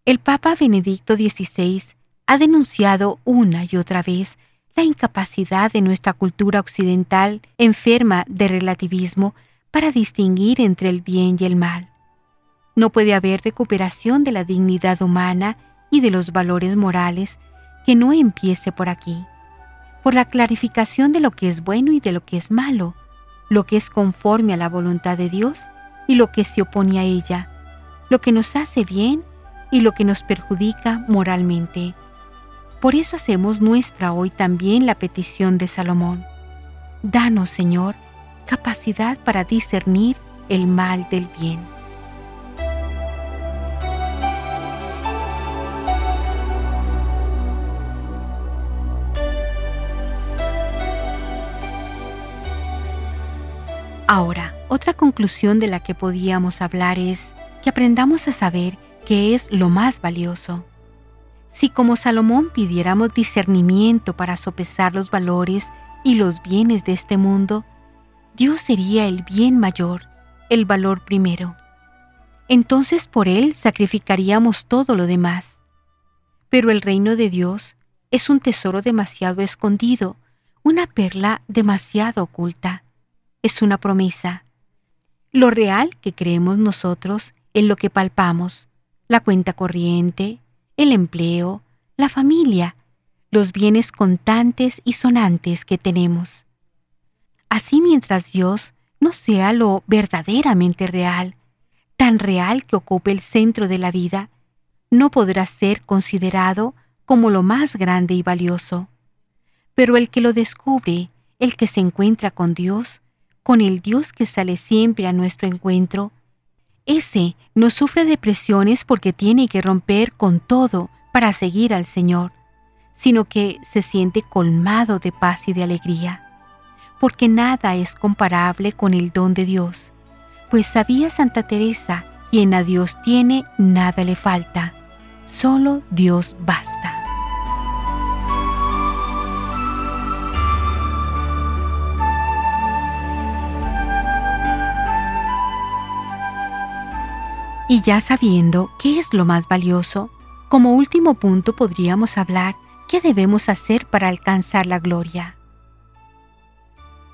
El Papa Benedicto XVI ha denunciado una y otra vez la incapacidad de nuestra cultura occidental enferma de relativismo para distinguir entre el bien y el mal. No puede haber recuperación de la dignidad humana y de los valores morales que no empiece por aquí, por la clarificación de lo que es bueno y de lo que es malo, lo que es conforme a la voluntad de Dios y lo que se opone a ella, lo que nos hace bien y lo que nos perjudica moralmente. Por eso hacemos nuestra hoy también la petición de Salomón. Danos, Señor, capacidad para discernir el mal del bien. Ahora, otra conclusión de la que podíamos hablar es que aprendamos a saber que es lo más valioso. Si como Salomón pidiéramos discernimiento para sopesar los valores y los bienes de este mundo, Dios sería el bien mayor, el valor primero. Entonces por Él sacrificaríamos todo lo demás. Pero el reino de Dios es un tesoro demasiado escondido, una perla demasiado oculta. Es una promesa. Lo real que creemos nosotros en lo que palpamos, la cuenta corriente, el empleo, la familia, los bienes contantes y sonantes que tenemos. Así mientras Dios no sea lo verdaderamente real, tan real que ocupe el centro de la vida, no podrá ser considerado como lo más grande y valioso. Pero el que lo descubre, el que se encuentra con Dios, con el Dios que sale siempre a nuestro encuentro, ese no sufre depresiones porque tiene que romper con todo para seguir al Señor, sino que se siente colmado de paz y de alegría, porque nada es comparable con el don de Dios, pues sabía Santa Teresa, quien a Dios tiene, nada le falta, solo Dios basta. Y ya sabiendo qué es lo más valioso, como último punto podríamos hablar ¿qué debemos hacer para alcanzar la gloria?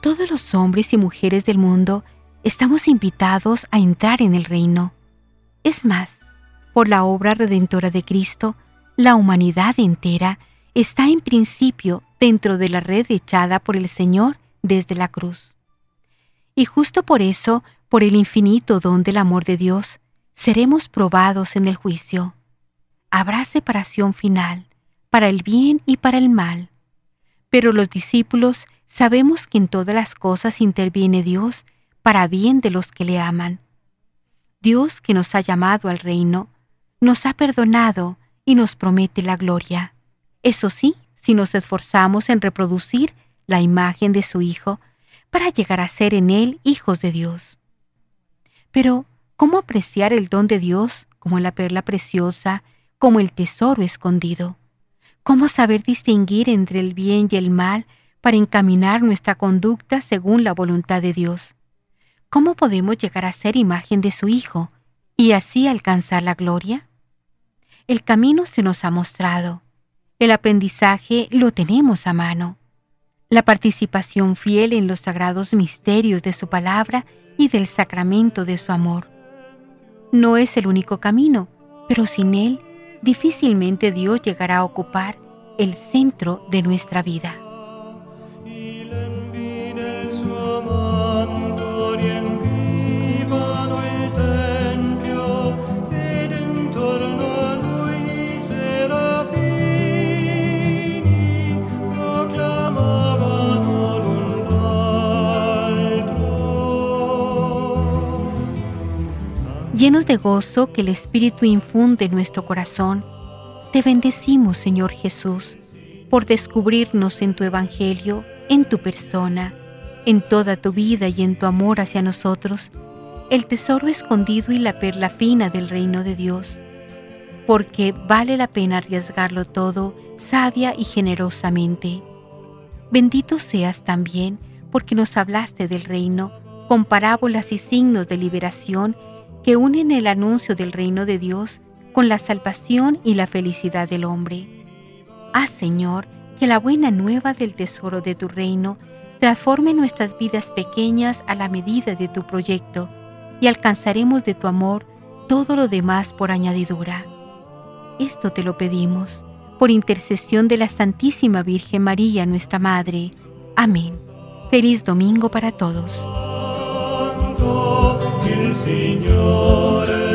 Todos los hombres y mujeres del mundo estamos invitados a entrar en el reino. Es más, por la obra redentora de Cristo, la humanidad entera está en principio dentro de la red echada por el Señor desde la cruz. Y justo por eso, por el infinito don del amor de Dios, seremos probados en el juicio. Habrá separación final, para el bien y para el mal. Pero los discípulos sabemos que en todas las cosas interviene Dios para bien de los que le aman. Dios que nos ha llamado al reino, nos ha perdonado y nos promete la gloria. Eso sí, si nos esforzamos en reproducir la imagen de su Hijo para llegar a ser en Él hijos de Dios. Pero, ¿cómo apreciar el don de Dios como la perla preciosa, como el tesoro escondido? ¿Cómo saber distinguir entre el bien y el mal para encaminar nuestra conducta según la voluntad de Dios? ¿Cómo podemos llegar a ser imagen de su Hijo y así alcanzar la gloria? El camino se nos ha mostrado. El aprendizaje lo tenemos a mano. La participación fiel en los sagrados misterios de su palabra y del sacramento de su amor. No es el único camino, pero sin él difícilmente Dios llegará a ocupar el centro de nuestra vida. Llenos de gozo que el Espíritu infunde en nuestro corazón, te bendecimos, Señor Jesús, por descubrirnos en tu Evangelio, en tu persona, en toda tu vida y en tu amor hacia nosotros, el tesoro escondido y la perla fina del reino de Dios, porque vale la pena arriesgarlo todo sabia y generosamente. Bendito seas también porque nos hablaste del reino con parábolas y signos de liberación que unen el anuncio del reino de Dios con la salvación y la felicidad del hombre. Haz, Señor, que la buena nueva del tesoro de tu reino transforme nuestras vidas pequeñas a la medida de tu proyecto y alcanzaremos de tu amor todo lo demás por añadidura. Esto te lo pedimos, por intercesión de la Santísima Virgen María, nuestra Madre. Amén. Feliz domingo para todos. Il Signore